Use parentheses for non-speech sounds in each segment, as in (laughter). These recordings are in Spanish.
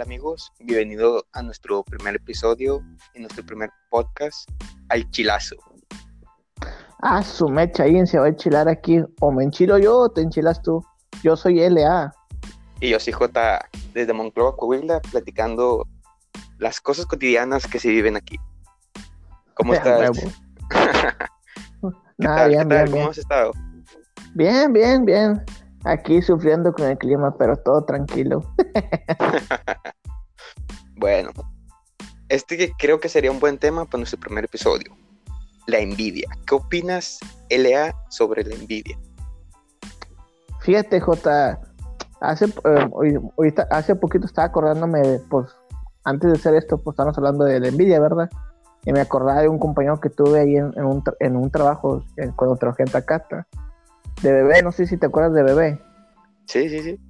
Hola amigos, bienvenido a nuestro primer episodio, en nuestro primer podcast, Al Chilazo. Ah, su mecha, alguien se va a enchilar aquí. O me enchilo yo o te enchilas tú. Yo soy LA. Y yo soy J desde Monclova, Coahuila, platicando las cosas cotidianas que se viven aquí. ¿Cómo estás? (laughs) ¿Qué Nada, Bien, Bien, ¿Cómo has estado? Bien, bien, bien. Aquí sufriendo con el clima, pero todo tranquilo. (laughs) bueno, este creo que sería un buen tema para nuestro primer episodio. La envidia. ¿Qué opinas, LA, sobre la envidia? Fíjate, J, hace, eh, hace poquito estaba acordándome, pues, antes de hacer esto, pues estamos hablando de la envidia, ¿verdad? Y me acordaba de un compañero que tuve ahí en, un, en un, trabajo cuando trabajé en Takata de bebé, no sé si te acuerdas de bebé. Sí, sí, sí.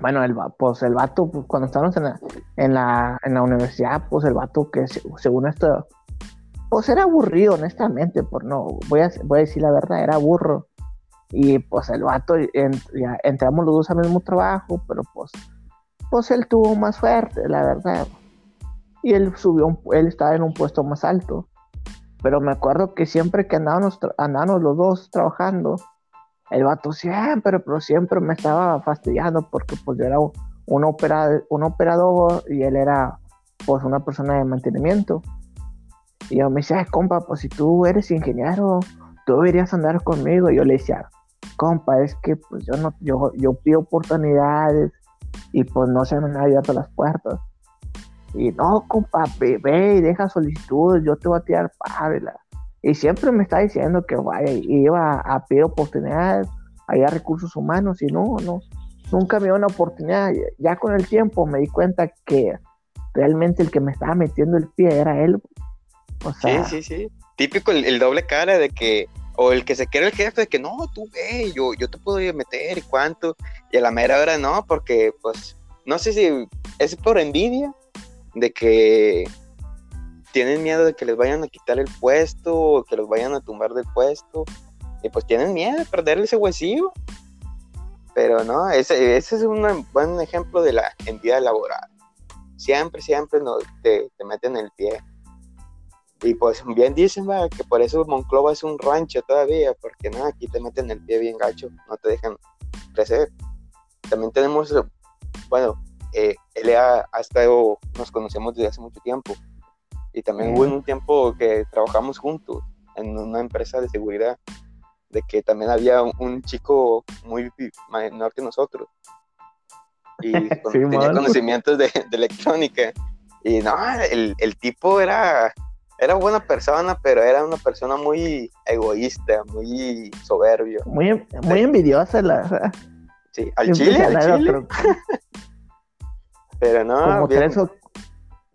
Bueno, el, pues el vato, pues, cuando estábamos en la, en, la, en la universidad, pues el vato que según esto, pues era aburrido, honestamente, por no, voy a, voy a decir la verdad, era burro. Y pues el vato, ya entramos los dos al mismo trabajo, pero pues, pues él tuvo más fuerte, la verdad. Y él subió, él estaba en un puesto más alto. Pero me acuerdo que siempre que andábamos, andábamos los dos trabajando, el vato siempre, pero siempre me estaba fastidiando porque pues yo era un, un operador y él era pues una persona de mantenimiento. Y yo me decía, compa, pues si tú eres ingeniero, tú deberías andar conmigo. Y yo le decía, compa, es que pues yo no, yo, yo pido oportunidades y pues no se me han abierto las puertas. Y no, compa, ve y deja solicitudes, yo te voy a tirar pávela. Y siempre me está diciendo que vaya, iba a pedir oportunidades, allá recursos humanos, y no, no, nunca me dio una oportunidad. Ya con el tiempo me di cuenta que realmente el que me estaba metiendo el pie era él. O sea, sí, sí, sí. Típico el, doble cara de que, o el que se quiere el jefe, de que no, tú ve, yo, yo te puedo meter y cuánto. Y a la mera hora no, porque pues, no sé si es por envidia de que tienen miedo de que les vayan a quitar el puesto o que los vayan a tumbar del puesto. Y pues tienen miedo de perderle ese huesillo. Pero no, ese, ese es un buen ejemplo de la entidad laboral. Siempre, siempre no, te, te meten el pie. Y pues bien dicen que por eso Monclova es un rancho todavía, porque no, aquí te meten el pie bien gacho, no te dejan crecer. También tenemos, bueno, eh, él ha, estado, nos conocemos desde hace mucho tiempo. Y también hubo un tiempo que trabajamos juntos en una empresa de seguridad, de que también había un, chico muy menor que nosotros. Y (laughs) tenía conocimientos de, electrónica. Y no, el, el, tipo era, era buena persona, pero era una persona muy egoísta, muy soberbio. Muy, muy envidiosa, la Sí, al chile, al chile. (laughs) Pero no. Como tres, o,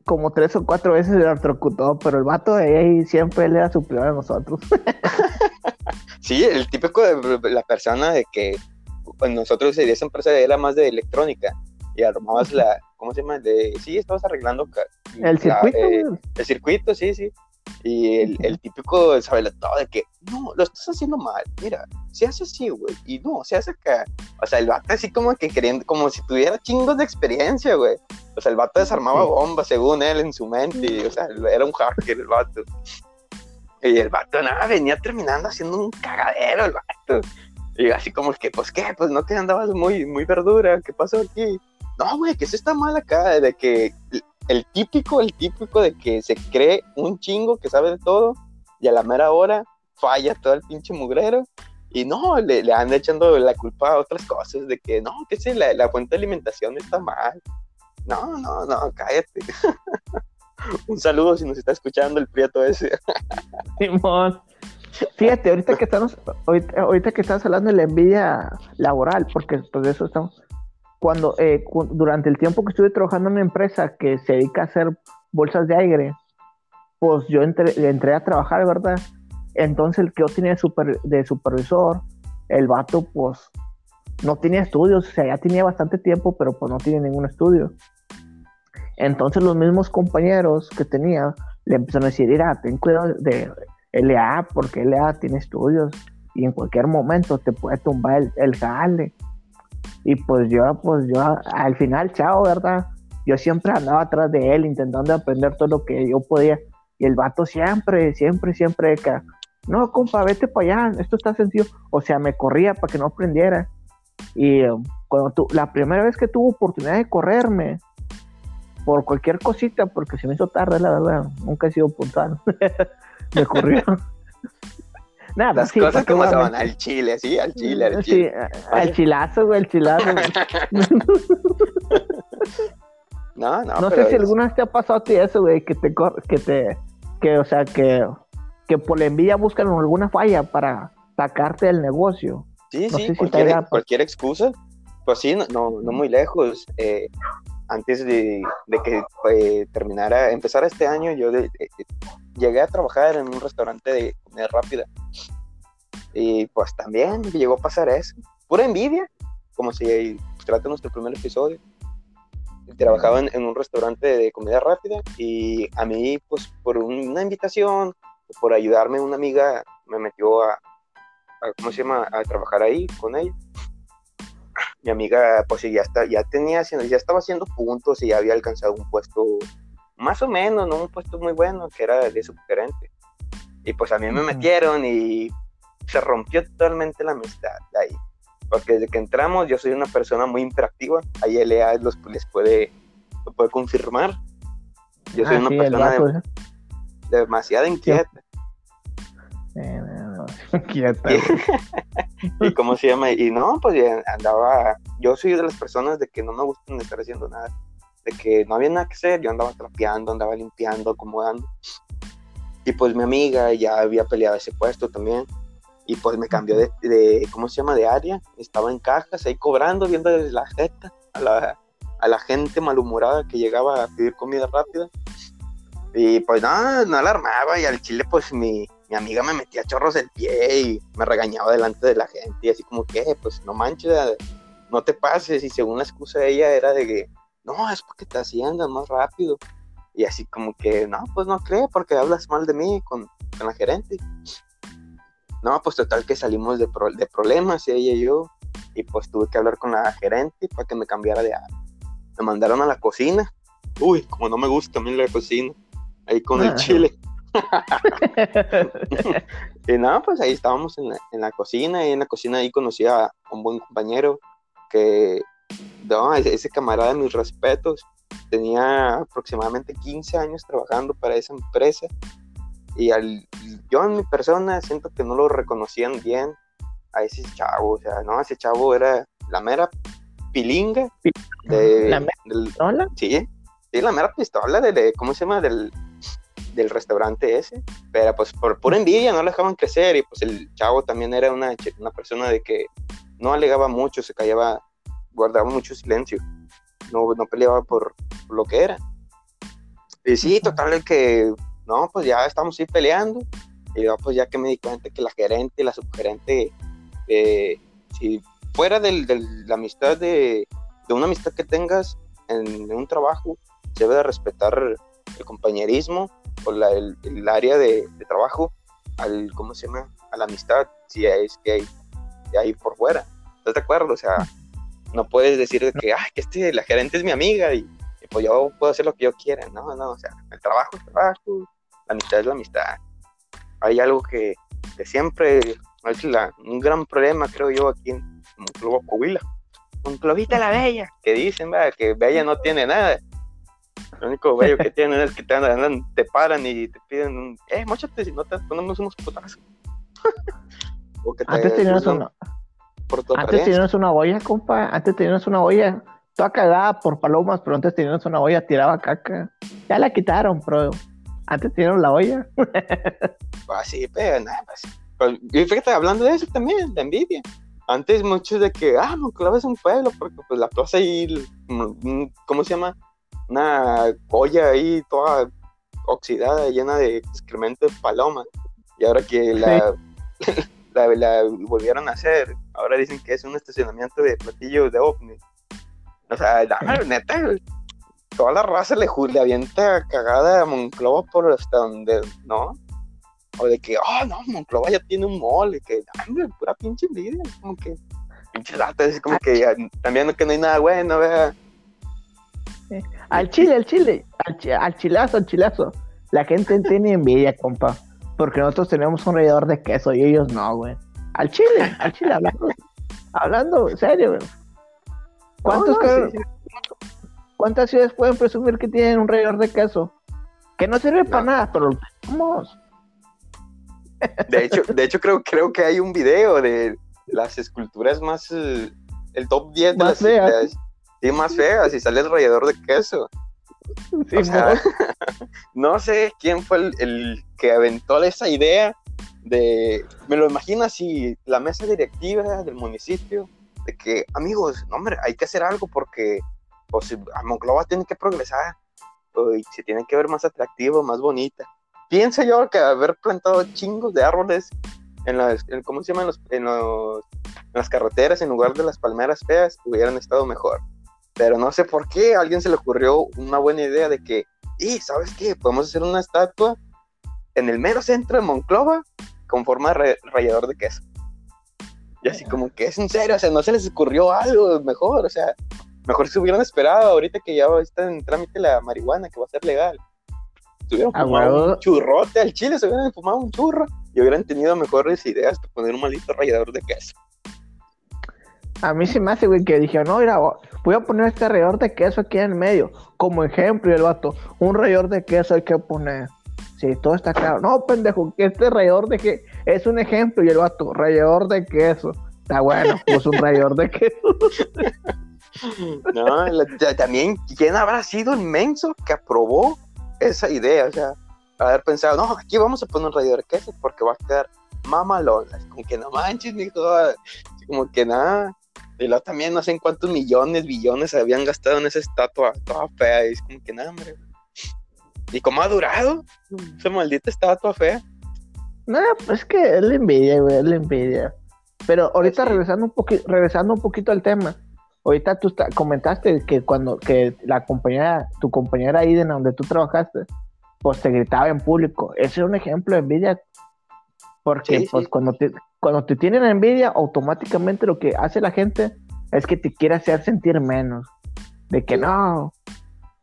como tres o cuatro veces le electrocutó, pero el vato de ahí siempre le era superior a nosotros. (laughs) sí, el típico de la persona de que pues, nosotros esa empresa era más de electrónica y armabas la, ¿cómo se llama? De, sí, estabas arreglando el circuito. Eh, el circuito, sí, sí. Y el, el típico sabe todo de que, no, lo estás haciendo mal, mira, se hace así, güey, y no, se hace acá. O sea, el vato así como que queriendo, como si tuviera chingos de experiencia, güey. O sea, el vato desarmaba bombas según él en su mente, y, o sea, era un hacker el vato. Y el vato, nada, venía terminando haciendo un cagadero el vato. Y así como que, pues, ¿qué? Pues no te andabas muy, muy verdura, ¿qué pasó aquí? No, güey, que eso está mal acá, de que el típico, el típico de que se cree un chingo que sabe de todo y a la mera hora falla todo el pinche mugrero y no, le, le anda echando la culpa a otras cosas de que no, que si la, la fuente de alimentación está mal. No, no, no, cállate. (laughs) un saludo si nos está escuchando el prieto ese. (laughs) Simón. Fíjate, ahorita que estamos, ahorita, que estás hablando de la envidia laboral, porque pues de eso estamos, cuando eh, durante el tiempo que estuve trabajando en una empresa que se dedica a hacer bolsas de aire, pues yo entré, entré a trabajar, ¿verdad? Entonces el que yo tenía de, supervisor, el vato, pues no tenía estudios, o sea, ya tenía bastante tiempo, pero pues no tiene ningún estudio. Entonces los mismos compañeros que tenía le empezaron a decir, mira, ten cuidado de LA, porque LA tiene estudios y en cualquier momento te puede tumbar el, el jale. Y pues yo, pues yo al final, chao, ¿verdad? yo siempre andaba atrás de él intentando aprender todo lo que yo podía. Y el vato siempre, siempre, siempre, no, compa, vete para allá, esto está sencillo. O sea, me corría para que no aprendiera. Y um, cuando tu, la primera vez que tuvo oportunidad de correrme, por cualquier cosita, porque se me hizo tarde, la verdad, nunca he sido puntual, (laughs) me corrió. (laughs) Nada, Las cosas como se van al chile, sí, al chile, al chile. Sí, al chilazo, güey, al chilazo. (laughs) no, no, No sé si alguna vez te ha pasado a ti eso, güey, que te, que te, que, o sea, que, que por la envidia buscan alguna falla para sacarte del negocio. Sí, sí, cualquier, cualquier, excusa. Pues sí, no, no, muy lejos. Eh, antes de, que eh, terminara, empezara este año, yo llegué a trabajar en un restaurante de comida rápida. Y pues también llegó a pasar eso. Pura envidia, como si trata nuestro primer episodio. Trabajaba en, un restaurante de comida rápida y a mí, pues por una invitación, por ayudarme, una amiga me metió a, a ¿cómo se llama?, a trabajar ahí con ella mi amiga pues ya está, ya tenía, ya estaba haciendo puntos y ya había alcanzado un puesto más o menos, no un puesto muy bueno, que era de subgerente. Y pues a mí me metieron y se rompió totalmente la amistad de ahí. Porque desde que entramos yo soy una persona muy interactiva, ahí LA los, les puede, lo puede confirmar. Yo soy ah, una persona demasiado inquieta. Eh, (laughs) (laughs) y cómo se llama, y no, pues andaba, yo soy de las personas de que no me gustan estar haciendo nada, de que no había nada que hacer, yo andaba trapeando, andaba limpiando, acomodando. Y pues mi amiga ya había peleado ese puesto también. Y pues me cambió de, ¿cómo se llama? De área. Estaba en cajas ahí cobrando, viendo desde la jeta a la, a la gente malhumorada que llegaba a pedir comida rápida. Y pues no, no alarmaba y al chile pues mi, mi amiga me metía chorros del pie y me regañaba delante de la gente y así como que, pues no manches, no te pases y según la excusa de ella era de que, no, es porque te hacían más rápido y así como que, no, pues no creo porque hablas mal de mí con, la gerente. No, pues total que salimos de, de problemas ella y yo y pues tuve que hablar con la gerente para que me cambiara de. Me mandaron a la cocina. Uy, como no me gusta a mí la cocina, ahí con el chile. (laughs) y nada, pues ahí estábamos en la, cocina y en la cocina ahí conocí a un buen compañero que, no, ese camarada, mis respetos, tenía aproximadamente 15 años trabajando para esa empresa y al, yo en mi persona siento que no lo reconocían bien a ese chavo, o sea, no, ese chavo era la mera pilinga de, ¿La mera pistola? Sí, sí, la mera pistola de, ¿cómo se llama? Del, del restaurante ese, pero pues por pura envidia no le dejaban crecer y pues el chavo también era una, una persona de que no alegaba mucho, se callaba, guardaba mucho silencio, no, no peleaba por, lo que era. Y sí, total que, no, pues ya estamos ahí peleando y yo pues ya que me di cuenta que la gerente la subgerente, eh, si fuera de la amistad de, de, una amistad que tengas en, en un trabajo, se debe de respetar el compañerismo o la, el, área de, trabajo al, ¿cómo se llama? A la amistad, si es que hay, hay por fuera. ¿Estás de acuerdo? O sea, no puedes decir que, ay, que este, la gerente es mi amiga y, pues yo puedo hacer lo que yo quiera. No, no, o sea, el trabajo es trabajo, la amistad es la amistad. Hay algo que, que siempre es la, un gran problema, creo yo, aquí en Monclova, Coahuila. Monclovita la Bella, que dicen, ¿verdad? que Bella no tiene nada. Lo único bello que (laughs) tienen es que te, andan, te paran y te piden un, eh, mochate si no te ponemos unos putazos. (laughs) o que te antes teníamos una, antes teníamos una olla, compa, antes teníamos una olla toda cagada por palomas, pero antes teníamos una olla, tiraba caca. Ya la quitaron, pero antes teníamos la olla. (laughs) pues sí, pero nada, pues. pues y fíjate, hablando de eso también, de envidia. Antes muchos de que, ah, Monclova es un pueblo, porque pues la plaza ahí, mm, ¿cómo se llama? Una olla ahí toda oxidada, llena de excremento de paloma. Y ahora que (laughs) la, la, volvieron a hacer, ahora dicen que es un estacionamiento de platillos de ovni. O sea, la, neta, toda la raza le, le avienta cagada a Monclova por hasta donde, ¿no? O de que, oh, no, Monclova ya tiene un mole, que, hombre, pura pinche envidia, como que, pinche lata, es como que también que no hay nada bueno, vea Al chile, al chile, al, chilazo, al chilazo. La gente (laughs) tiene envidia, compa. Porque nosotros tenemos un rallador de queso y ellos no, güey. Al chile, al chile, hablando, hablando serio, güey. ¿Cuántos ¿Cuántas ciudades pueden presumir que tienen un rallador de queso? Que no sirve para nada, pero lo tenemos. De hecho, de hecho creo, creo que hay un video de las esculturas más, eh, el top 10 de las feas. Sí, más feas, y sale el rallador de queso. (laughs) no sé quién fue el, que aventó esa idea de, me lo imagino así, la mesa directiva del municipio, de que, amigos, no, hombre, hay que hacer algo porque pues, a Monclova tiene que progresar, y se tiene que ver más atractivo, más bonita. Pienso yo que haber plantado chingos de árboles en las, ¿cómo se llama? En, las carreteras en lugar de las palmeras feas hubieran estado mejor. Pero no sé por qué a alguien se le ocurrió una buena idea de que, y ¿sabes qué? Podemos hacer una estatua en el mero centro de Monclova con forma de rallador de queso. Y así como que es en serio, o sea, no se les ocurrió algo mejor, o sea, mejor se hubieran esperado ahorita que ya está en trámite la marihuana, que va a ser legal. Se hubieran fumado un churrote al chile, se hubieran fumado un churro y hubieran tenido mejores ideas que poner un maldito rallador de queso. A mí se me hace, güey, que dije, no, mira, voy a poner este rallador de queso aquí en el medio, como ejemplo, y el vato, un rallador de queso hay que poner. Sí, todo está claro. No, pendejo, que este rallador de queso es un ejemplo, y el vato, rallador de queso. Está bueno, pues un rallador de queso. (laughs) No, también, ¿quién habrá sido inmenso que aprobó esa idea? O sea, haber pensado, no, aquí vamos a poner un rayador de queso porque va a quedar mamalón. Como que no manches, mijo. Como que nada. Y luego también no sé en cuántos millones, billones habían gastado en esa estatua toda fea. Y es como que nada, hombre. ¿Y cómo ha durado esa maldita estatua fea? No, pues es que es la envidia, güey, es la envidia. Pero ahorita regresando un poquito, regresando un poquito al tema, ahorita tú comentaste que cuando que la compañera, tu compañera ahí de donde tú trabajaste, pues te gritaba en público. Ese es un ejemplo de envidia. Porque pues cuando te, cuando te tienen envidia, automáticamente lo que hace la gente es que te quiere hacer sentir menos. De que no,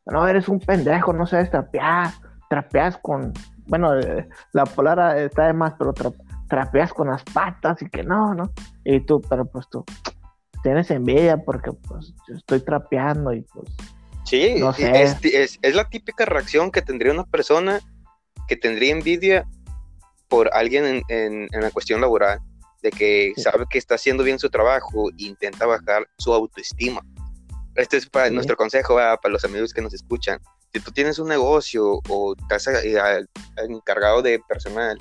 no eres un pendejo, no sabes trapear, trapeas con, bueno, eh, la palabra está de más, pero trapeas con las patas y que no, ¿no? Y tú, pero pues tú, tienes envidia porque pues yo estoy trapeando y pues... Sí, es, la típica reacción que tendría una persona que tendría envidia por alguien en, la cuestión laboral, de que sabe que está haciendo bien su trabajo e intenta bajar su autoestima. Este es para nuestro consejo para los amigos que nos escuchan. Si tú tienes un negocio o estás eh, encargado de personal,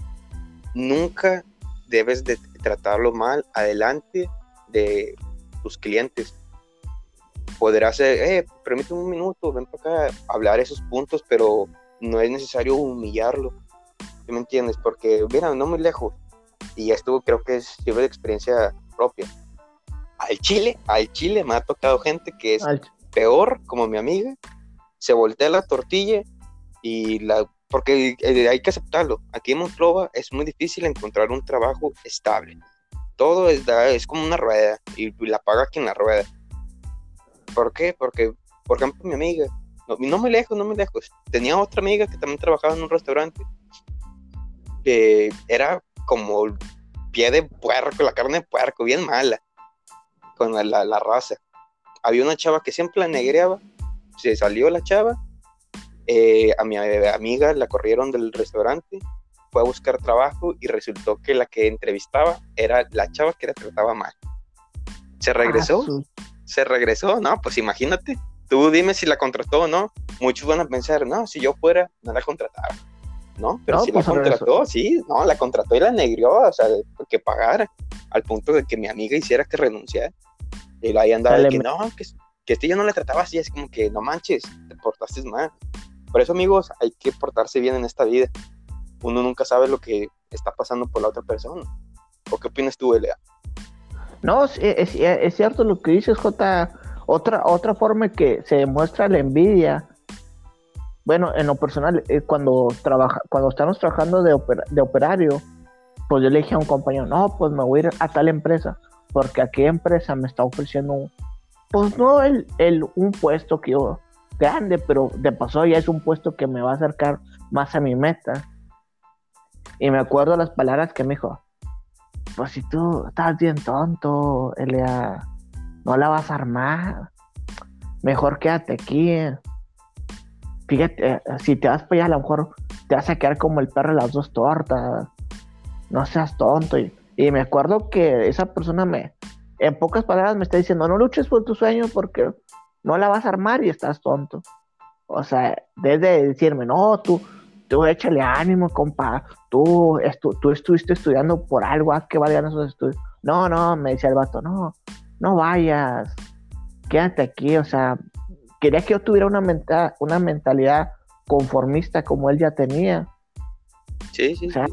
nunca debes de tratarlo mal adelante de tus clientes. Podrás, eh, permíteme un minuto, ven para acá, hablar esos puntos, pero no es necesario humillarlo. ¿Me entiendes? Porque, mira, no muy lejos. Y esto creo que es de experiencia propia. Al Chile, al Chile me ha tocado gente que es peor, como mi amiga, se voltea la tortilla y la porque eh, hay que aceptarlo. Aquí en Monclova es muy difícil encontrar un trabajo estable todo es, es como una rueda y la paga quien la rueda. ¿Por qué? Porque, por ejemplo, mi amiga, no, no muy lejos, no muy lejos, tenía otra amiga que también trabajaba en un restaurante. Que era como pie de puerco, la carne de puerco, bien mala, con la, la, raza. Había una chava que siempre la negreaba, se salió la chava, eh, a mi amiga la corrieron del restaurante fue a buscar trabajo y resultó que la que entrevistaba era la chava que la trataba mal. Se regresó, ah, se regresó, no, pues imagínate, tú dime si la contrató o no. Muchos van a pensar, no, si yo fuera, no la contrataba. No, pero si la pues, contrató, sí, no, la contrató y la negrió, o sea, que pagara, al punto de que mi amiga hiciera que renunciara. Y ahí andaba de que no, que, que este yo no le trataba así, es como que no manches, te portaste mal. Por eso, amigos, hay que portarse bien en esta vida uno nunca sabe lo que está pasando por la otra persona. ¿O qué opinas tú, Elia? No, es, es, cierto lo que dices, J. Otra, otra forma que se demuestra la envidia, bueno, en lo personal, eh, cuando, trabaja, cuando estamos trabajando de, de operario, pues yo le dije a un compañero, no, pues me voy a ir a tal empresa, porque aquella empresa me está ofreciendo, pues no el, el, un puesto que yo grande, pero de paso ya es un puesto que me va a acercar más a mi meta. Y me acuerdo las palabras que me dijo, pues si tú estás bien tonto, Elia, no la vas a armar, mejor quédate aquí. Fíjate, si te vas para allá, a lo mejor te vas a quedar como el perro de las dos tortas. No seas tonto. Y, me acuerdo que esa persona me, en pocas palabras, me está diciendo, no luches por tu sueño porque no la vas a armar y estás tonto. O sea, desde decirme, no, tú, tú échale ánimo, compa, tú, tú estuviste estudiando por algo, ¿a qué valían esos estudios? No, no, me decía el vato, no, no vayas, quédate aquí, o sea, quería que yo tuviera una, una mentalidad conformista como él ya tenía. Sí, sí, o sea,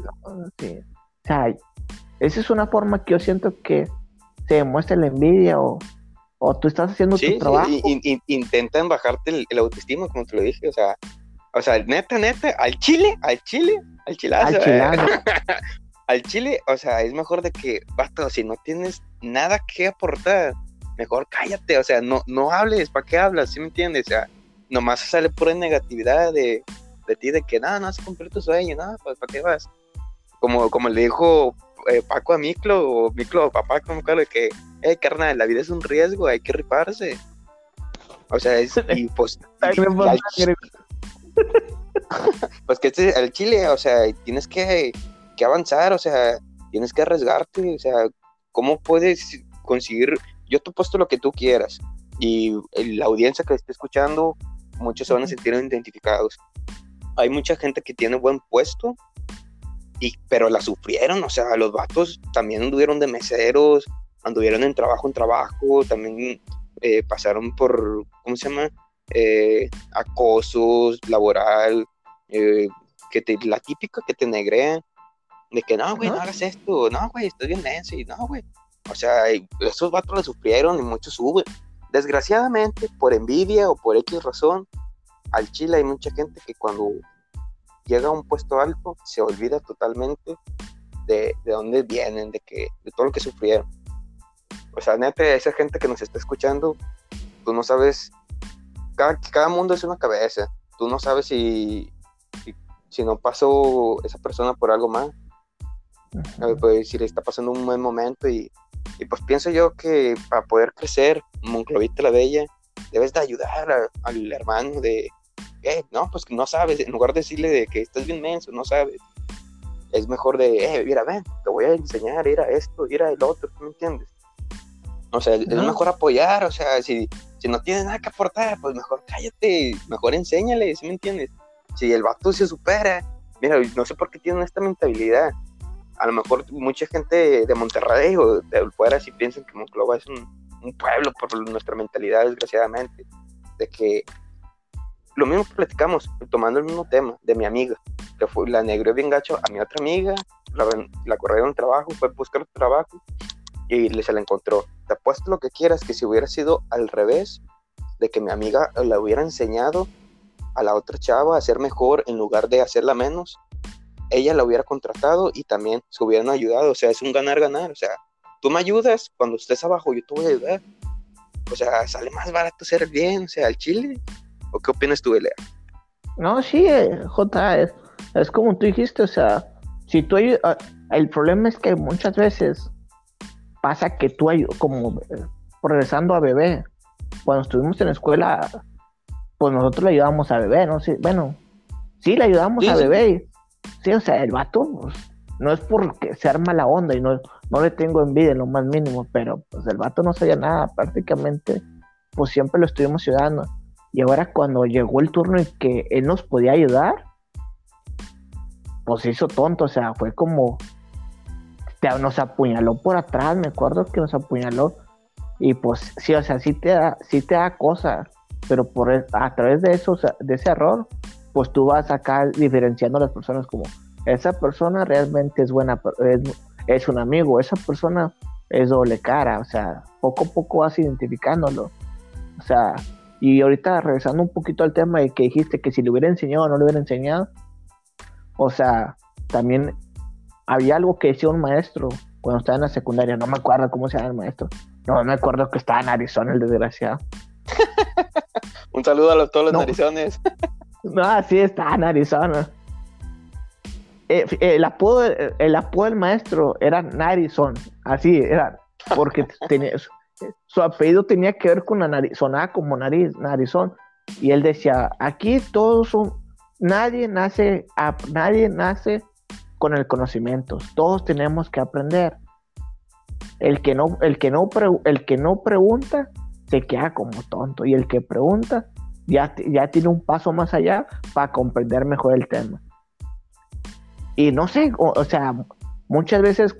sí. O sea, esa es una forma que yo siento que se demuestra la envidia o, tú estás haciendo tu trabajo. Sí, intentan bajarte el, autoestima, como te lo dije, o sea, o sea, neta, neta, al chile, al chile, al chilazo. Al, (laughs) al chile, o sea, es mejor de que, basta, si no tienes nada que aportar, mejor cállate, o sea, no, no hables, ¿para qué hablas? ¿Sí me entiendes? O sea, nomás sale pura negatividad de, de ti, de que nada, no se cumplió tu sueño, nada, pues ¿para qué vas? Como, como le dijo eh, Paco a Miklo, o Miklo a papá, como claro, que, eh, carnal, la vida es un riesgo, hay que riparse. O sea, es, (laughs) y pues, (laughs) pues que este, el Chile, o sea, tienes que, que avanzar, o sea, tienes que arriesgarte, o sea, ¿cómo puedes conseguir? Yo te he puesto lo que tú quieras y la audiencia que esté escuchando, muchos se van a sentir identificados. Hay mucha gente que tiene buen puesto, y, pero la sufrieron, o sea, los vatos también anduvieron de meseros, anduvieron en trabajo en trabajo, también eh, pasaron por, ¿cómo se llama? Eh, acosos laboral, eh, que te, la típica que te negrean, de que no, güey, no hagas esto, no, güey, estás bien denso, y no, güey. O sea, esos vatos la sufrieron y muchos suben. Desgraciadamente, por envidia o por X razón, al Chile hay mucha gente que cuando llega a un puesto alto se olvida totalmente de, de dónde vienen, de, que, de todo lo que sufrieron. O sea, neta, esa gente que nos está escuchando, tú no sabes, cada, cada mundo es una cabeza, tú no sabes si, si, no pasó esa persona por algo más, pues si le está pasando un buen momento y, y pues pienso yo que para poder crecer, Monclovita la Bella, debes de ayudar al hermano de, eh, no, pues no sabes, en lugar de decirle de que estás bien menso, no sabes, es mejor de, eh, mira, ven, te voy a enseñar, ir a esto, ir a el otro, ¿me entiendes? O sea, es mejor apoyar, o sea, si, si no tienes nada que aportar, pues mejor cállate, mejor enséñale, ¿sí me entiendes? Si el vato se supera, mira, no sé por qué tienen esta mentalidad. A lo mejor mucha gente de Monterrey o de fuera sí piensan que Monclova es un, pueblo por nuestra mentalidad, desgraciadamente, de que lo mismo platicamos, tomando el mismo tema de mi amiga, que fue, la negrió bien gacho a mi otra amiga, la, la corrieron trabajo, fue a buscar trabajo y se la encontró. Te apuesto lo que quieras, que si hubiera sido al revés, de que mi amiga la hubiera enseñado a la otra chava a ser mejor en lugar de hacerla menos, ella la hubiera contratado y también se hubieran ayudado. O sea, es un ganar-ganar. O sea, tú me ayudas cuando estés abajo, yo te voy a ayudar. O sea, sale más barato ser bien, o sea, al chile. ¿O qué opinas tú, Elea? No, sí, eh, J, es, como tú dijiste, o sea, si tú ah, el problema es que muchas veces pasa que tú, como eh, regresando a bebé, cuando estuvimos en la escuela, pues nosotros le ayudábamos a bebé, ¿no? Sí, bueno, sí, le ayudamos a bebé. Sí, o sea, el vato, pues, no es porque se arma la onda y no, no le tengo envidia en lo más mínimo, pero pues el vato no sabía nada, prácticamente, pues siempre lo estuvimos ayudando. Y ahora cuando llegó el turno en que él nos podía ayudar, pues hizo tonto, o sea, fue como, nos apuñaló por atrás, me acuerdo que nos apuñaló. Y pues sí, o sea, sí te da, sí te da cosa, pero por e, a través de eso, de ese error, pues tú vas acá diferenciando a las personas como, esa persona realmente es buena, es, es un amigo, esa persona es doble cara, o sea, poco a poco vas identificándolo. O sea, y ahorita regresando un poquito al tema de que dijiste que si le hubiera enseñado o no le hubiera enseñado, o sea, también había algo que decía un maestro cuando estaba en la secundaria, no me acuerdo cómo se llama el maestro, no me acuerdo que estaba en Arizona el desgraciado. (laughs) Un saludo a todos los narizones. (laughs) no, así está, narizona. Eh, el, apodo, el apodo del maestro era Narizón, así era, porque (laughs) tenía, su apellido tenía que ver con la nariz, sonaba como nariz, narizón, y él decía, aquí todos son, nadie nace, nadie nace con el conocimiento, todos tenemos que aprender. El que no, el que no, el que no pregunta se queda como tonto y el que pregunta ya, ya tiene un paso más allá para comprender mejor el tema. Y no sé, o, sea, muchas veces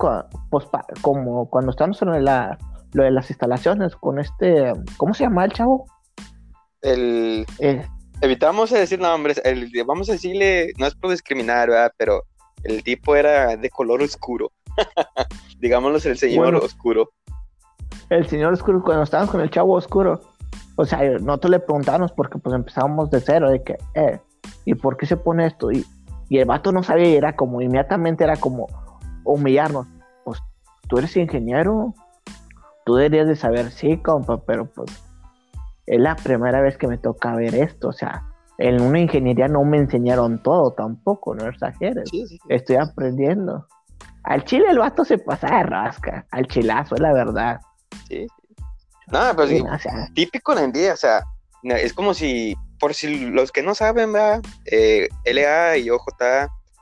pues, como cuando estamos en la, lo de las instalaciones con este, ¿cómo se llama el chavo? El... Eh, evitamos decir nombres, el, vamos a decirle, no es por discriminar, ¿verdad? Pero el tipo era de color oscuro. (laughs) Digámoslo, el señor oscuro. El señor oscuro, cuando estábamos con el chavo oscuro, o sea, nosotros le preguntábamos porque pues empezábamos de cero, de que, eh, ¿y por qué se pone esto? Y, y el vato no sabía y era como, inmediatamente era como humillarnos. Pues, tú eres ingeniero, tú deberías de saber, sí, compa, pero pues es la primera vez que me toca ver esto, o sea, en una ingeniería no me enseñaron todo tampoco, no exageres. Estoy aprendiendo. Al chile el vato se pasa de rasca, al chilazo, es la verdad. Sí, No, pues típico la envidia, o sea, es como si, por si los que no saben, ¿verdad? Eh, LA y OJ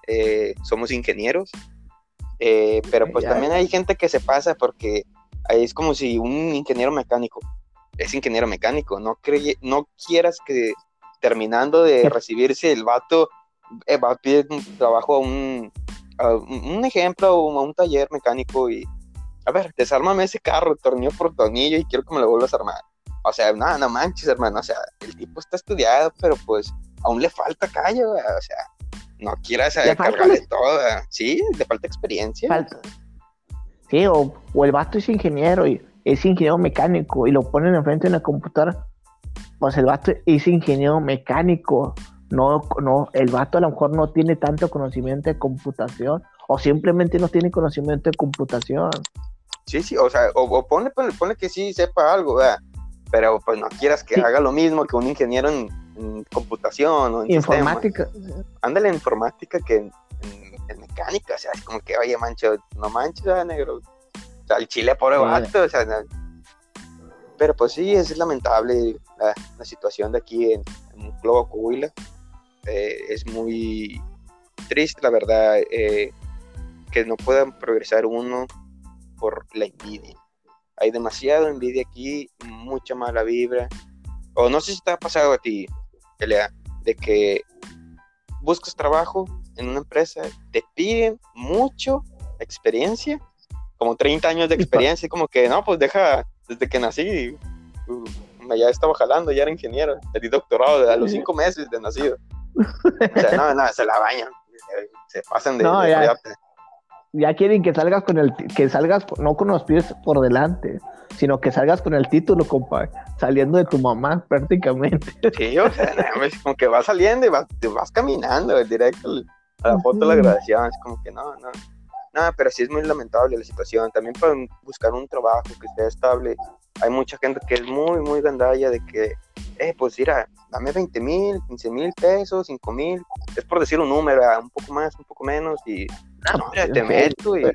eh, somos ingenieros, eh, pero pues también hay gente que se pasa porque ahí es como si un ingeniero mecánico es ingeniero mecánico, no, no quieras que terminando de (laughs) recibirse el vato eh, va a pedir un trabajo a un, un ejemplo, a un taller mecánico y, a ver, desármame ese carro, tornillo por tornillo y quiero que me lo vuelvas a armar. O sea, no, no manches, hermano, o sea, el tipo está estudiado, pero pues aún le falta calle, o sea, no quieras cargarle todo, sí, le falta experiencia. Falta. Sí, o, o el vato es ingeniero y es ingeniero mecánico y lo ponen enfrente de una computadora, pues el vato es ingeniero mecánico. No, no, el vato a lo mejor no tiene tanto conocimiento de computación o simplemente no tiene conocimiento de computación. Sí, sí, o sea, o, pone, pone, que sí sepa algo, ¿verdad? Pero pues no quieras que haga lo mismo que un ingeniero en, computación o en informática. Ándale en informática que en, mecánica, o sea, es como que, oye, mancho, no manches, negro, o sea, el Chile, pobre vato, o sea, pero pues sí, es lamentable la, situación de aquí en, en Globo Coahuila. Eh, es muy triste, la verdad, eh, que no puedan progresar uno por la envidia. Hay demasiada envidia aquí, mucha mala vibra. O no sé si te ha pasado a ti, Elea, de que buscas trabajo en una empresa, te piden mucho experiencia como 30 años de experiencia, como que, no, pues deja, desde que nací, uh, ya estaba jalando, ya era ingeniero, di doctorado a los 5 meses de nacido. O sea, no, no, se la bañan, se, pasan de, no, ya, ya, quieren que salgas con el, que salgas no con los pies por delante, sino que salgas con el título, compa, saliendo de tu mamá (laughs) prácticamente. Sí, o sea, es como que vas saliendo y vas, te vas caminando directo a la foto de la graduación, es como que no, no. No, pero sí es muy lamentable la situación. También para buscar un trabajo que esté estable, hay mucha gente que es muy, muy gandalla de que, eh, pues mira, dame 20 mil, 15 mil pesos, 5 mil, es por decir un número, ah, un poco más, un poco menos, y no, te meto y,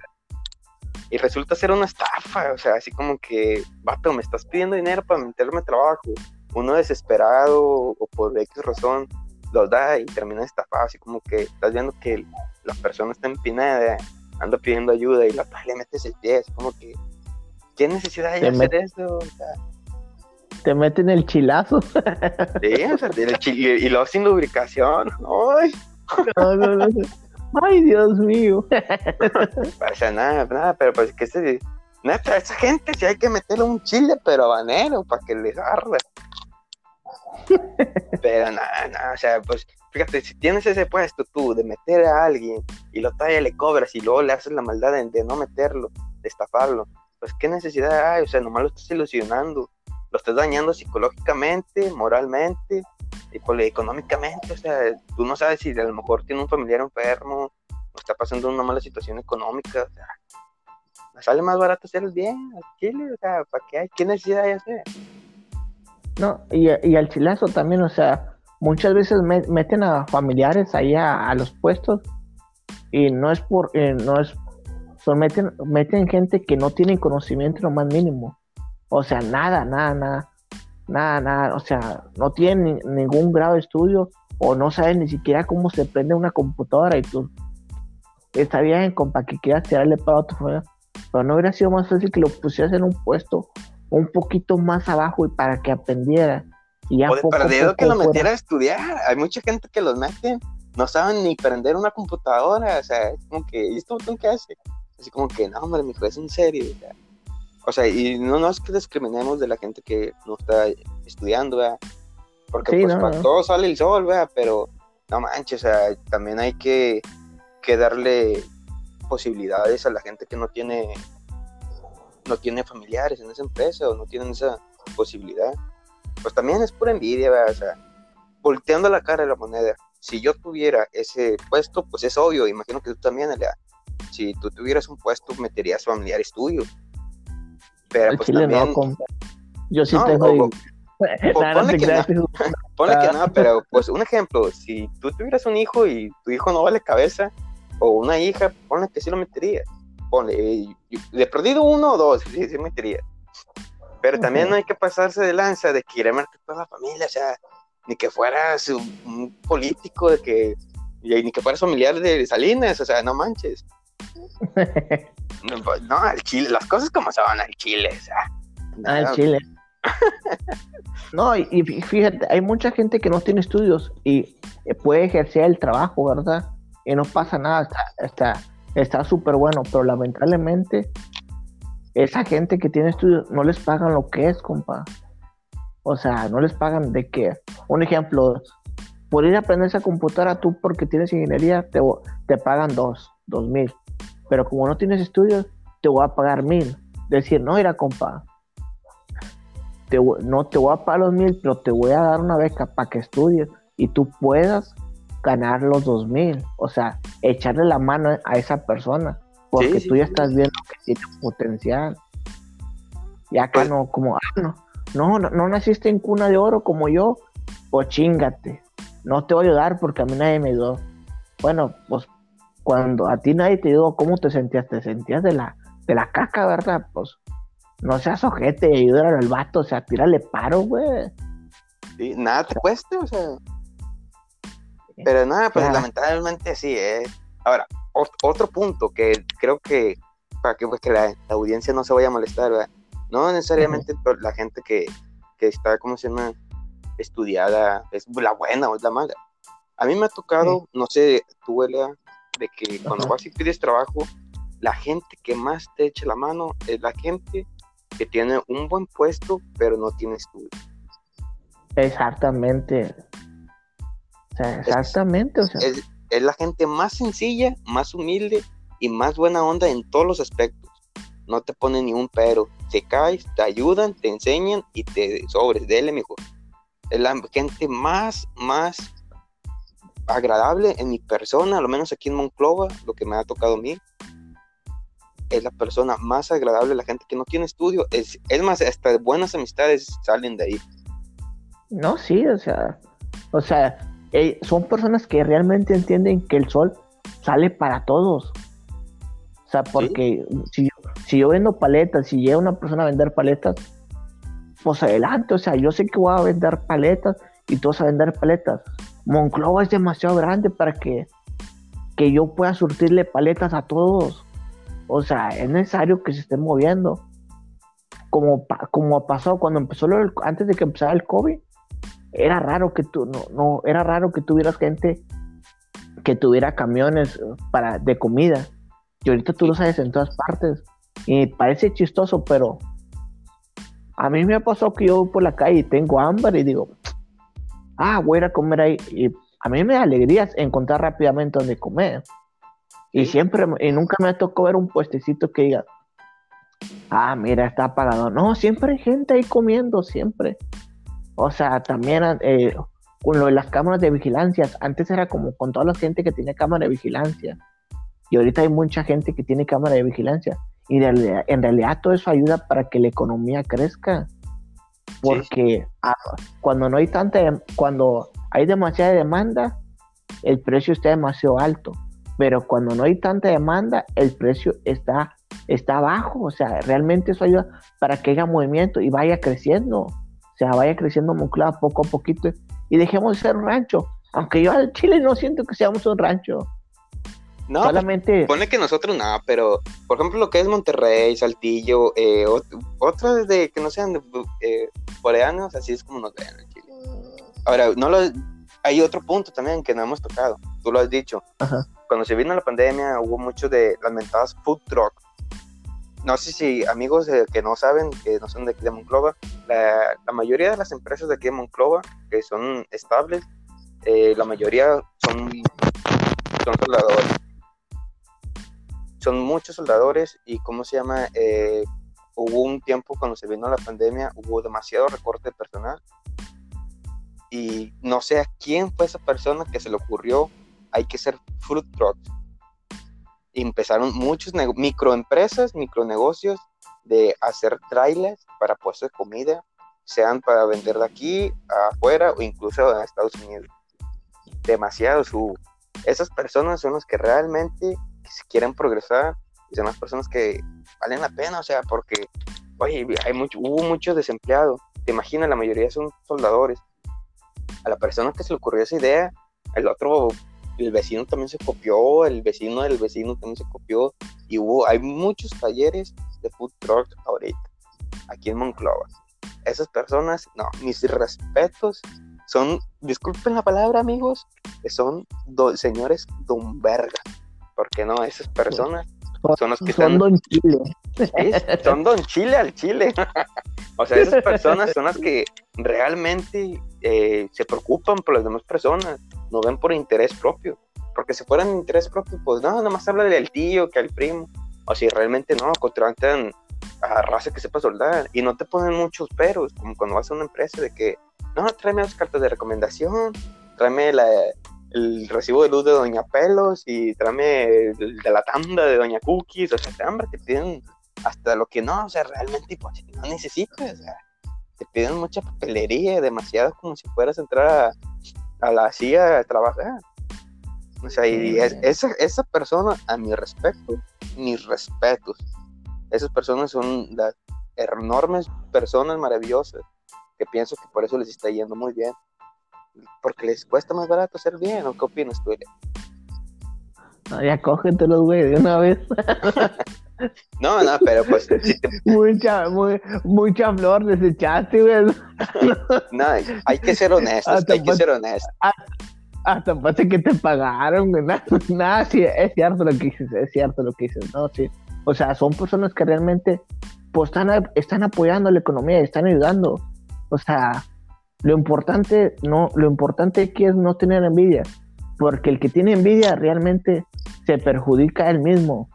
y, resulta ser una estafa, o sea, así como que, vato, me estás pidiendo dinero para meterme a trabajo, uno desesperado o por X razón lo da y termina estafado, así como que estás viendo que la persona está empinada ando pidiendo ayuda y la le metes el pie, es como que, ¿qué necesidad hay de hacer eso? te meten el chilazo. Sí, o sea, el y luego sin lubricación. Ay. (laughs) No, no, no. Ay, Dios mío. (laughs) Sea, nada, nada, pero pues que se. Neta, esa gente sí hay que meterle un chile, pero habanero, para que les arde. Pero nada, nada, o sea, pues fíjate, si tienes ese puesto tú de meter a alguien y lo talla le cobras y luego le haces la maldad de, no meterlo, de estafarlo, pues qué necesidad hay, o sea, nomás lo estás ilusionando, lo estás dañando psicológicamente, moralmente pues, económicamente, o sea, tú no sabes si a lo mejor tiene un familiar enfermo, o está pasando una mala situación económica, o sea, sale más barato hacer el bien, o sea, ¿para qué hay? ¿Qué necesidad hay hacer? No, y, y al chilazo también, o sea, muchas veces meten a familiares ahí a, los puestos y no es por, eh, no es, son meten, meten gente que no tiene conocimiento lo más mínimo. O sea, nada, nada, nada, nada, nada, o sea, no tienen ningún grado de estudio o no saben ni siquiera cómo se prende una computadora y tú, está bien, compa, que quieras tirarle para otro pero no hubiera sido más fácil que lo pusieras en un puesto un poquito más abajo y para que aprendiera. Y ya o de perdido que lo metiera a estudiar. Hay mucha gente que los mete, no saben ni prender una computadora, o sea, es como que, ¿y esto qué hace? Así como que, no, hombre, mi es en serio. O sea, y no, no es que discriminemos de la gente que no está estudiando, ¿verdad? Porque pues para todo sale el sol, ¿verdad? Pero no manches, o sea, también hay que, que darle posibilidades a la gente que no tiene no tiene familiares en esa empresa o no tienen esa posibilidad. Pues también es pura envidia, o sea, volteando la cara de la moneda. Si yo tuviera ese puesto, pues es obvio, imagino que tú también, Elia. Si tú tuvieras un puesto, meterías familiares tuyos. Pero pues también... yo sí tengo... ponle, que no, (laughs) ponle que no, pero pues un ejemplo, si tú tuvieras un hijo y tu hijo no vale cabeza, o una hija, ponle que sí lo meterías. Ponle, eh, de perdido uno o dos, sí, sí metería. Pero también no hay que pasarse de lanza de querer meter toda la familia, o sea, ni que fueras un político, de que, ni que fueras familiar de Salinas, o sea, no manches. (laughs) no, al Chile, las cosas como son al Chile, o sea. Al Chile. (laughs) no, y, fíjate, hay mucha gente que no tiene estudios y puede ejercer el trabajo, ¿verdad? y no pasa nada, está está súper bueno, pero lamentablemente esa gente que tiene estudios no les pagan lo que es, compa. O sea, no les pagan de qué. Un ejemplo, por ir a aprender esa computadora tú porque tienes ingeniería, te, te pagan dos, dos mil. Pero como no tienes estudios, te voy a pagar mil. Decir, no, era compa. Te, no te voy a pagar los mil, pero te voy a dar una beca para que estudies y tú puedas ganar los 2000, o sea, echarle la mano a esa persona, porque tú ya estás viendo que tiene potencial. Y acá pues no, como, ah, no, no, no, naciste en cuna de oro como yo, pues chingate, no te voy a ayudar porque a mí nadie me ayudó. Bueno, pues cuando a ti nadie te ayudó, ¿cómo te sentías? Te sentías de la, de la caca, ¿verdad? Pues no seas ojete, ayudar al vato, o sea, tírale paro, güey. Sí, nada te cuesta, o sea. Pero nada, pues lamentablemente sí. Eh. Ahora, otro punto que creo que para que, pues, que la, audiencia no se vaya a molestar, ¿verdad? no necesariamente la gente que, que está, como se llama, estudiada, es la buena o es la mala. A mí me ha tocado, no sé, tú, Elia, de que cuando vas y pides trabajo, la gente que más te echa la mano es la gente que tiene un buen puesto, pero no tiene estudio. Exactamente exactamente, o sea. Es, la gente más sencilla, más humilde y más buena onda en todos los aspectos. No te ponen ni un pero. Te caes, te ayudan, te enseñan y te sobres, dele mejor. Es la gente más, más agradable en mi persona, al menos aquí en Monclova, lo que me ha tocado a mí. Es la persona más agradable, la gente que no tiene estudio. Es, es más, hasta buenas amistades salen de ahí. No, sí, o sea, o sea, son personas que realmente entienden que el sol sale para todos. O sea, porque si, si yo vendo paletas, si llega una persona a vender paletas, pues adelante, o sea, yo sé que voy a vender paletas y tú vas a vender paletas. Monclova es demasiado grande para que, que yo pueda surtirle paletas a todos. O sea, es necesario que se estén moviendo. Como, como pasó cuando empezó, antes de que empezara el COVID, era raro que tú, no, no, era raro que tuvieras gente que tuviera camiones para, de comida. Y ahorita tú lo sabes en todas partes. Y parece chistoso, pero a mí me ha pasado que yo voy por la calle y tengo hambre y digo, ah, voy a ir a comer ahí. Y a mí me da alegría encontrar rápidamente donde comer. Y siempre, y nunca me tocó ver un puestecito que diga, ah, mira, está apagado. No, siempre hay gente ahí comiendo, siempre. O sea, también eh, con lo de las cámaras de vigilancia, antes era como con toda la gente que tiene cámara de vigilancia. Y ahorita hay mucha gente que tiene cámara de vigilancia. Y en realidad todo eso ayuda para que la economía crezca. Porque ah, cuando no hay tanta, cuando hay demasiada demanda, el precio está demasiado alto, pero cuando no hay tanta demanda, el precio está, está bajo, o sea, realmente eso ayuda para que haya movimiento y vaya creciendo, o sea, vaya creciendo Monclova poco a poquito. Y dejemos de ser un rancho, aunque yo al Chile no siento que seamos un rancho. No, pues, solamente. pone que nosotros nada, pero por ejemplo lo que es Monterrey, Saltillo, eh, otras de que no sean eh, coreanos, así es como nos ven en Chile. Ahora, no lo, hay otro punto también que no hemos tocado, tú lo has dicho. Cuando se vino la pandemia hubo mucho de las mentadas food truck. No sé si amigos que no saben, que no son de aquí de Monclova, la, la, mayoría de las empresas de aquí de Monclova, que son estables, eh, la mayoría son, son soldadores. Son muchos soldadores y, ¿cómo se llama? Eh, hubo un tiempo cuando se vino la pandemia, hubo demasiado recorte de personal y no sé a quién fue esa persona que se le ocurrió, hay que ser fruit trucks. Y empezaron muchos microempresas, micronegocios de hacer trailers para puestos de comida, sean para vender de aquí afuera o incluso en Estados Unidos. Demasiado su esas personas son las que realmente quieren progresar y son las personas que valen la pena, o sea, porque oye, hay mucho, hubo muchos desempleados. Te imaginas, la mayoría son soldadores a la persona que se le ocurrió esa idea, el otro, el vecino también se copió, el vecino del vecino también se copió, y hubo, hay muchos talleres de food truck ahorita, aquí en Monclova. Esas personas, no, mis respetos, son, disculpen la palabra amigos, son señores don verga, porque no, esas personas son los que son Don Chile. (laughs) son Don Chile al Chile. (laughs) o sea, esas personas son las que realmente eh, se preocupan por las demás personas, no ven por interés propio. Porque si fueran interés propio, pues no, nada más habla del tío, que al primo. O si realmente no, contratan a raza que sepa soldar y no te ponen muchos peros, como cuando vas a una empresa de que, no, tráeme las cartas de recomendación, tráeme la, el recibo de luz de Doña Pelos y tráeme de la tanda de Doña Cookies, o sea, hombre, te piden hasta lo que no, o sea, realmente pues, no necesitas, o sea, te piden mucha papelería, demasiado como si fueras a entrar a, la CIA a trabajar. O sea, y esa, esa persona, a mi respecto, mis respetos, esas personas son las enormes personas maravillosas que pienso que por eso les está yendo muy bien porque les cuesta más barato hacer bien, ¿o qué opinas tú, no, ya cógentelos, güey, de una vez. (laughs) no, no, pero pues. mucha, muy, mucha flor desechaste, güey. no, hay que ser honestos, hay que ser honestos. Hasta parece que te pagaron, güey. Nada, sí, es cierto lo que dices, es cierto lo que dices, no, sí. O sea, son personas que realmente pues, están, están apoyando la economía, están ayudando. O sea, lo importante, no, lo importante aquí es no tener envidia, porque el que tiene envidia realmente se perjudica a él mismo.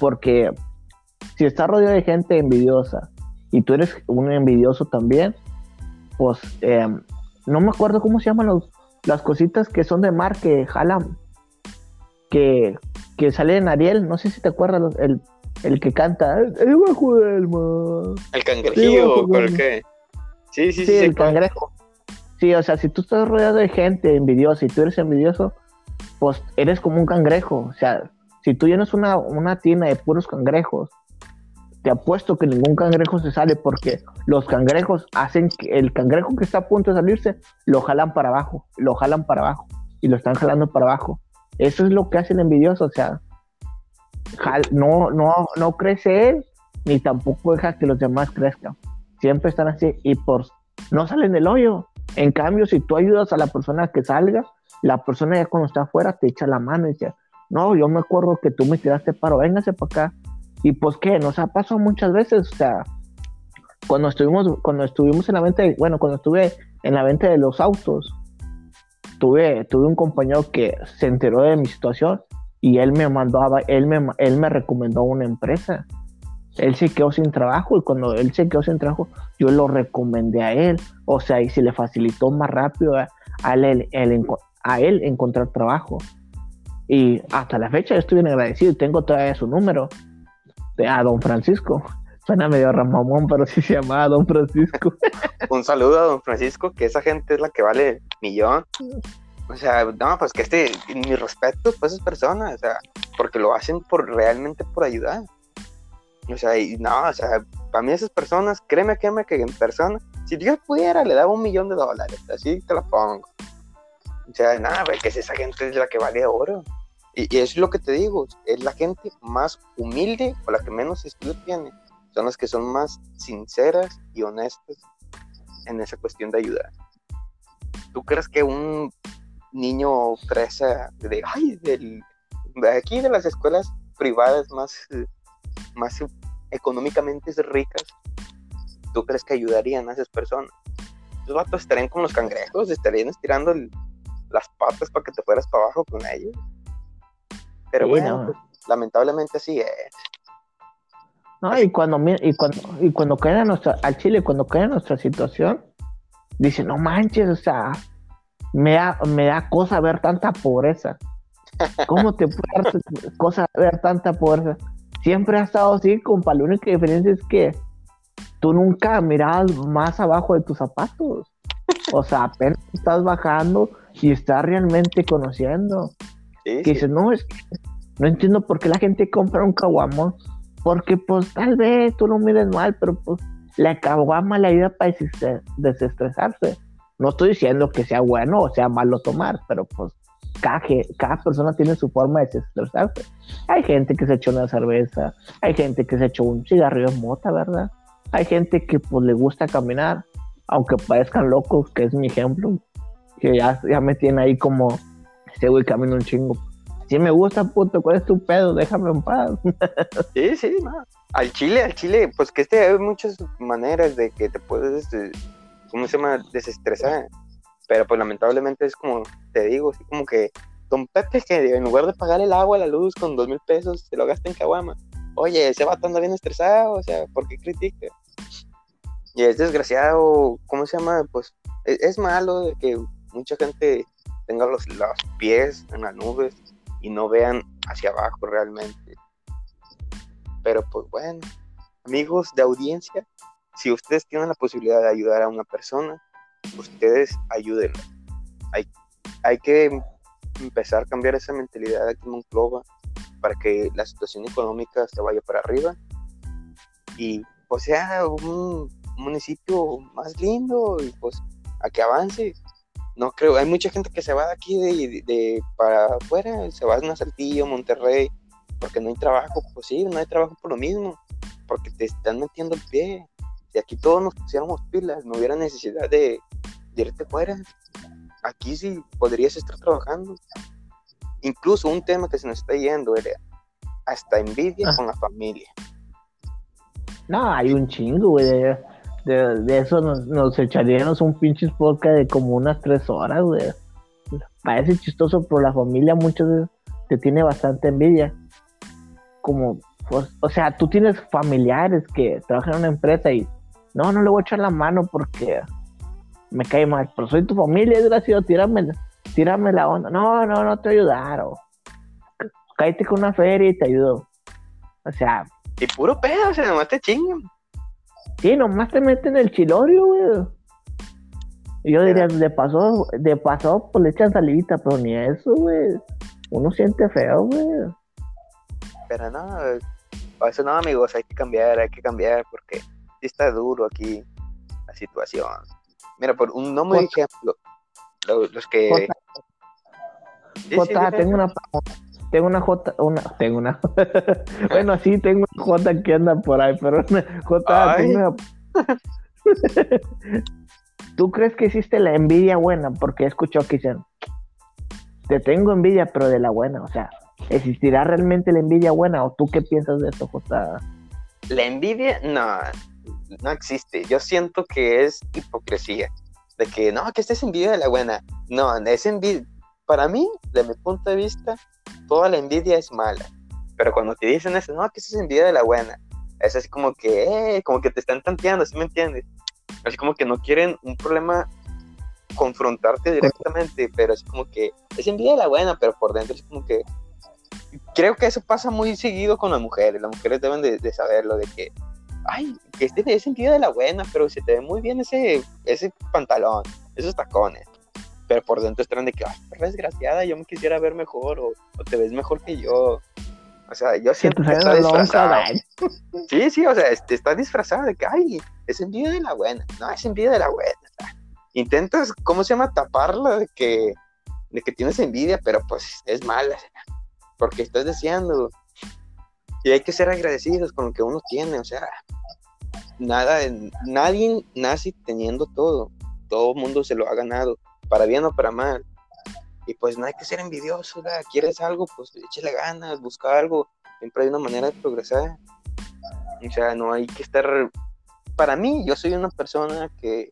Porque si está rodeado de gente envidiosa y tú eres un envidioso también, pues em, no me acuerdo cómo se llaman los, las cositas que son de mar que jalan, que, que sale en Ariel, no sé si te acuerdas, el, el que canta, debajo del mar. El cangrejillo, ¿por qué? Sí, sí, sí. el cangrejo. Sí, o sea, si tú estás rodeado de gente envidiosa y tú eres envidioso, pues eres como un cangrejo. O sea, si tú llenas una, una tina de puros cangrejos, te apuesto que ningún cangrejo se sale porque los cangrejos hacen que el cangrejo que está a punto de salirse lo jalan para abajo, lo jalan para abajo y lo están jalando para abajo. Eso es lo que hacen envidioso, o sea, no, no, no crece él ni tampoco deja que los demás crezcan siempre están así y por no salen del hoyo. En cambio, si tú ayudas a la persona que salga, la persona ya cuando está afuera te echa la mano y dice, no, yo me acuerdo que tú me tiraste paro, véngase para acá. Y pues qué, nos ha pasado muchas veces, o sea, cuando estuvimos, cuando estuvimos en la venta, bueno, cuando estuve en la venta de los autos, tuve, tuve un compañero que se enteró de mi situación y él me mandó, él me, él me recomendó una empresa él se quedó sin trabajo y cuando él se quedó sin trabajo, yo lo recomendé a él. O sea, y se le facilitó más rápido a, él, encontrar trabajo. Y hasta la fecha yo estoy bien agradecido y tengo todavía su número de, a don Francisco. (laughs) Suena medio ramamón, pero sí se llama Don Francisco. (laughs) Un saludo a Don Francisco, que esa gente es la que vale millón. O sea, no, pues que este, mi respeto para esas personas, o sea, porque lo hacen por realmente por ayudar. O sea, y no, o sea, para mí esas personas, créeme, créeme que en persona, si Dios pudiera, le daba un millón de dólares, así te la pongo. O sea, nada, güey, que esa gente es la que vale oro. Y, y, es lo que te digo, es la gente más humilde o la que menos estudio tiene. Son las que son más sinceras y honestas en esa cuestión de ayudar. ¿Tú crees que un niño fresa de, ay, del, de aquí de las escuelas privadas más, más económicamente ricas, ¿tú crees que ayudarían a esas personas? Los vatos estarían como los cangrejos, estarían estirando las patas para que te fueras para abajo con ellos. Pero bueno, pues, lamentablemente así es. No, y cuando, y cuando, y cuando caen a nuestra, al Chile, cuando caen a nuestra situación, dicen, no manches, o sea, me da, me da cosa ver tanta pobreza. ¿Cómo te puede dar cosa ver tanta pobreza? Siempre ha estado así, compa. La única diferencia es que tú nunca mirabas más abajo de tus zapatos. O sea, apenas estás bajando y estás realmente conociendo. que dices, no, es que no entiendo por qué la gente compra un caguamón. Porque, pues, tal vez tú lo mires mal, pero pues la caguama la ayuda para desestresarse. No estoy diciendo que sea bueno o sea malo tomar, pero pues cada, persona tiene su forma de desestresarse. Hay gente que se echó una cerveza, hay gente que se echó un cigarrillo de mota, ¿verdad? Hay gente que pues le gusta caminar, aunque parezcan locos, que es mi ejemplo, que ya, ya me tiene ahí como, este güey camina un chingo. Si me gusta, puto, ¿cuál es tu pedo? Déjame en paz. (laughs) sí, sí. Al chile, al chile, pues que este hay muchas maneras de que te puedes este, ¿cómo se llama? Desestresada. Pero pues lamentablemente es como, te digo, así como que Don Pepe que en lugar de pagar el agua, la luz con dos mil pesos, se lo gasta en caguama. Oye, ese vato anda bien estresado, o sea, ¿por qué critica? Y es desgraciado, ¿cómo se llama? Pues es, es malo de que mucha gente tenga los, los pies en las nubes y no vean hacia abajo realmente. Pero pues bueno, amigos de audiencia, si ustedes tienen la posibilidad de ayudar a una persona, ustedes ayúdenla. Hay, hay que empezar a cambiar esa mentalidad aquí en Monclova para que la situación económica se vaya para arriba y pues sea un municipio más lindo y pues a que avance. No creo, hay mucha gente que se va de aquí de, de para afuera, se va a Saltillo, Monterrey, porque no hay trabajo, pues sí, no hay trabajo por lo mismo, porque te están metiendo el pie si aquí todos nos pusiéramos pilas, no hubiera necesidad de, irte fuera. Aquí sí podrías estar trabajando. Incluso un tema que se nos está yendo era hasta envidia ah. con la familia. No, hay un chingo, güey. De, eso nos, echaríamos un pinche podcast de como unas tres horas, güey. Parece chistoso, pero la familia muchas veces te tiene bastante envidia. Como, pues, o sea, tú tienes familiares que trabajan en una empresa y no, no le voy a echar la mano porque me cae mal, pero soy tu familia, desgraciado, tírame, tírame la onda. No, no, no te ayudaron. Cállate con una feria y te ayudo. O sea. Y puro pedo, o sea, nomás te chingan. Sí, nomás te meten el chilorio, güey. Y yo diría, de paso, de paso, pues le echan salivita, pero ni eso, güey. Uno siente feo, güey. Pero no, para eso no, amigos, hay que cambiar, hay que cambiar, porque está duro aquí la situación. Mira, por un no muy ejemplo, los, que... J, tengo una tengo una J, una, tengo una, bueno, sí, tengo una J que anda por ahí, pero J, tengo (laughs) ¿Tú crees que existe la envidia buena? Porque he escuchado que dicen, te tengo envidia, pero de la buena, o sea, ¿existirá realmente la envidia buena? ¿O tú qué piensas de esto, J? La envidia, no, no existe. Yo siento que es hipocresía. De que no, que estés envidia de la buena. No, es envidia. Para mí, de mi punto de vista, toda la envidia es mala. Pero cuando te dicen eso, no, que es envidia de la buena, es así como que, eh, como que te están tanteando, ¿sí me entiendes? Así como que no quieren un problema confrontarte directamente, pero es como que es envidia de la buena, pero por dentro es como que creo que eso pasa muy seguido con las mujeres. Las mujeres deben de, de saberlo, de que ay, que este es envidia de la buena, pero se te ve muy bien ese, ese pantalón, esos tacones. Pero por dentro están de que, ay, perra desgraciada, yo me quisiera ver mejor, o, te ves mejor que yo. O sea, yo siento que está disfrazada. (laughs) Sí, sí, o sea, este, está disfrazada de que, ay, es envidia de la buena. No, es envidia de la buena. intentas, ¿cómo se llama? Taparla de que, de que tienes envidia, pero pues es mala. Porque estás deseando. Y hay que ser agradecidos con lo que uno tiene, o sea, nada, nadie nace teniendo todo, todo mundo se lo ha ganado, para bien o para mal. Y pues no hay que ser envidioso, quieres algo, pues échale ganas, busca algo, siempre hay una manera de progresar. O sea, no hay que estar, para mí, yo soy una persona que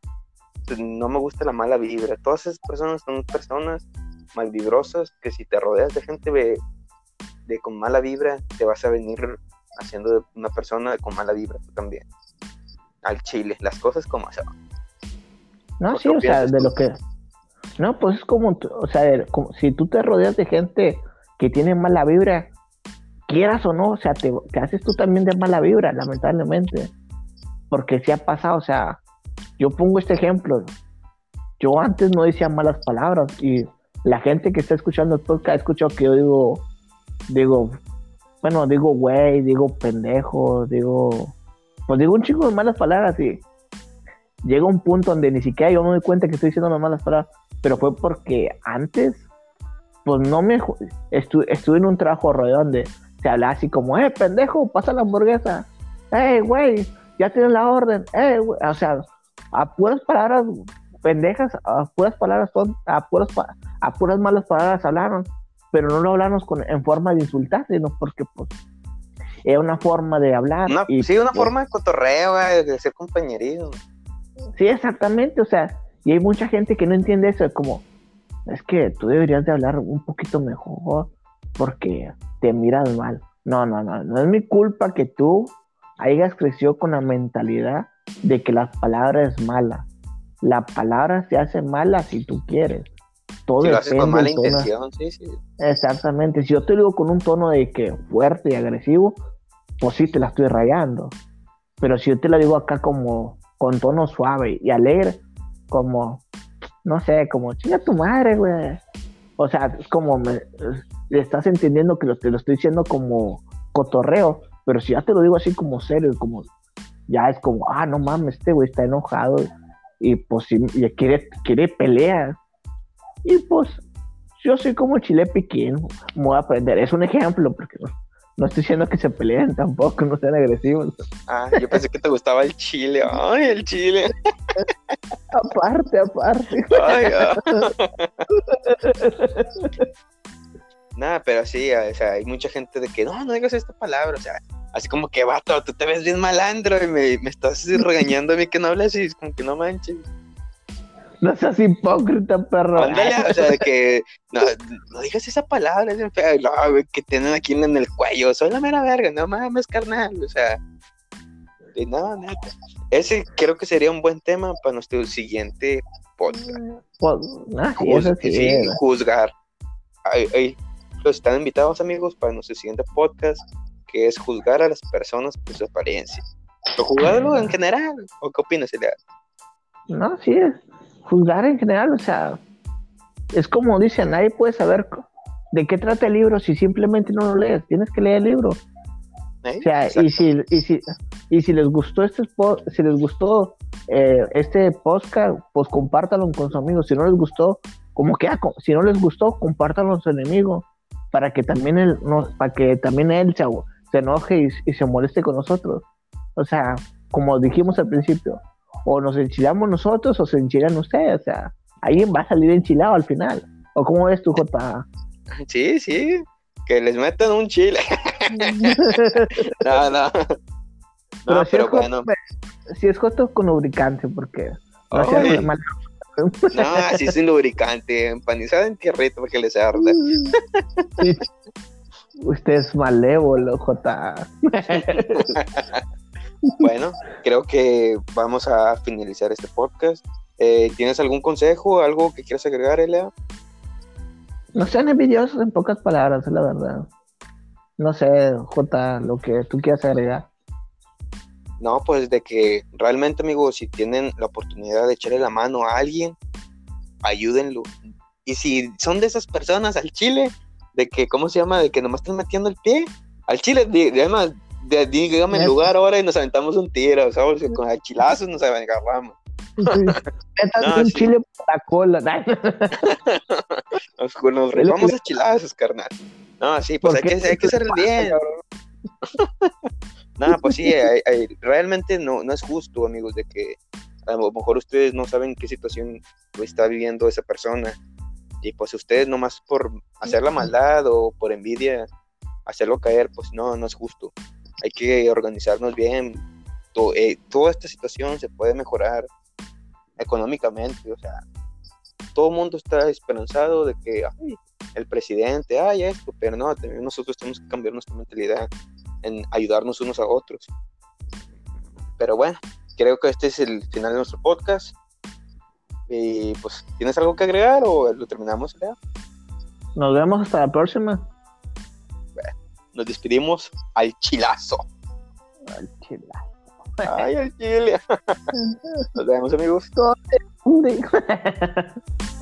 no me gusta la mala vibra, todas esas personas son personas malvibrosas que si te rodeas de gente de con mala vibra, te vas a venir haciendo una persona con mala vibra tú también al chile, las cosas como son. No, sí, o sea, de lo que... No, pues es como, o sea, como, si tú te rodeas de gente que tiene mala vibra, quieras o no, o sea, te, haces tú también de mala vibra, lamentablemente. Porque si ha pasado, o sea, yo pongo este ejemplo. Yo antes no decía malas palabras y la gente que está escuchando el podcast ha escuchado que yo digo, digo, bueno, digo güey, digo pendejo, digo pues digo un chico de malas palabras y llega un punto donde ni siquiera yo me doy cuenta que estoy diciendo las malas palabras, pero fue porque antes, pues no me... estuve en un trabajo rollo donde se hablaba así como, eh, pendejo, pasa la hamburguesa, eh, güey, ya tienes la orden, eh, o sea, a puras palabras pendejas, a puras palabras, a puras, a puras malas palabras hablaron, pero no lo hablamos con, en forma de insultar, sino porque, pues, es una forma de hablar. y, sí, una pues forma de cotorreo, de ser compañerismo. Sí, exactamente, o sea, y hay mucha gente que no entiende eso, como, es que tú deberías de hablar un poquito mejor porque te miras mal. No, no, no, no es mi culpa que tú hayas crecido con la mentalidad de que la palabra es mala. La palabra se hace mala si tú quieres. Todo si lo haces con mala intención, sí, sí. Exactamente. Si yo te digo con un tono de que fuerte y agresivo, pues sí te la estoy rayando. Pero si yo te la digo acá como con tono suave y alegre, como, no sé, como chinga tu madre, güey. O sea, es como me, estás entendiendo que lo, te lo estoy diciendo como cotorreo, pero si ya te lo digo así como serio, como ya es como, ah, no mames, este güey está enojado y pues si, quiere, quiere pelear. Y pues yo soy como chile piquín, voy a aprender. Es un ejemplo, porque no estoy diciendo que se peleen tampoco, no sean agresivos. Ah, yo pensé que te gustaba el chile. Ay, el chile. aparte, aparte. Ay, (laughs) Nada, pero sí, o sea, hay mucha gente de que no, no digas esta palabra, o sea, así como que vato, tú te ves bien malandro y me, me estás regañando a mí que no hablas y es como que no manches. No seas hipócrita, perro. o sea, que no, no, digas esa palabra, es fea, no, que tienen aquí en el cuello, soy la mera verga, no mames, carnal, o sea, no, nada. Ese creo que sería un buen tema para nuestro siguiente podcast. Pues, ah, sí, juzgar. los están invitados, amigos, para nuestro siguiente podcast, que es juzgar a las personas por su apariencia. ¿O juzgarlo en general? ¿O qué opinas, Elia? No, sí, es juzgar en general, o sea, es como dicen, nadie puede saber de qué trata el libro si simplemente no lo lees, tienes que leer el libro. O sea, y si, y si, y si les gustó este si les gustó eh, este podcast, pues compártanlo con sus amigos. Si no les gustó, como que si no les gustó, compártanlo con su enemigo para que también él no, para que también él se, se enoje y, y, se moleste con nosotros. O sea, como dijimos al principio, o nos enchilamos nosotros o se enchilan ustedes, o sea, alguien va a salir enchilado al final. ¿O cómo ves tú, J? Sí, sí, que les metan un chile. (laughs) no, no. Pero, no, si, es bueno. si es joto con lubricante, porque no, no así sin lubricante, empanizado en tierrito porque les arde. (laughs) Usted es malévolo, J. (laughs) Bueno, creo que vamos a finalizar este podcast. Eh, ¿Tienes algún consejo, algo que quieras agregar, Elia? No sean envidiosos en pocas palabras, la verdad. No sé, J, lo que tú quieras agregar. No, pues de que realmente, amigos, si tienen la oportunidad de echarle la mano a alguien, ayúdenlo. Y si son de esas personas al chile, de que, ¿cómo se llama? De que nomás están metiendo el pie, al chile, además, dígame el lugar ahora y nos aventamos un tiro, ¿sabes? Con chilazos nos agarramos. (laughs) no, un chile por la cola. (laughs) nos, nos rifamos a chilazos, carnal. No, sí, pues hay que, hay que ser bien. (laughs) no, pues sí, realmente no, no es justo, amigos, de que a lo mejor ustedes no saben qué situación está viviendo esa persona. Y pues ustedes nomás por hacer la maldad o por envidia hacerlo caer, pues no, no es justo. Hay que organizarnos bien. Eh, toda esta situación se puede mejorar económicamente, o sea, todo el mundo está esperanzado de que el presidente, ay, esto, pero no, también nosotros tenemos que cambiar nuestra mentalidad en ayudarnos unos a otros. Pero bueno, creo que este es el final de nuestro podcast. Y pues, ¿tienes algo que agregar o lo terminamos? Nos vemos hasta la próxima. Nos despedimos al chilazo. Al chilazo. Ay, el chile. (laughs) Nos vemos, amigos. (laughs)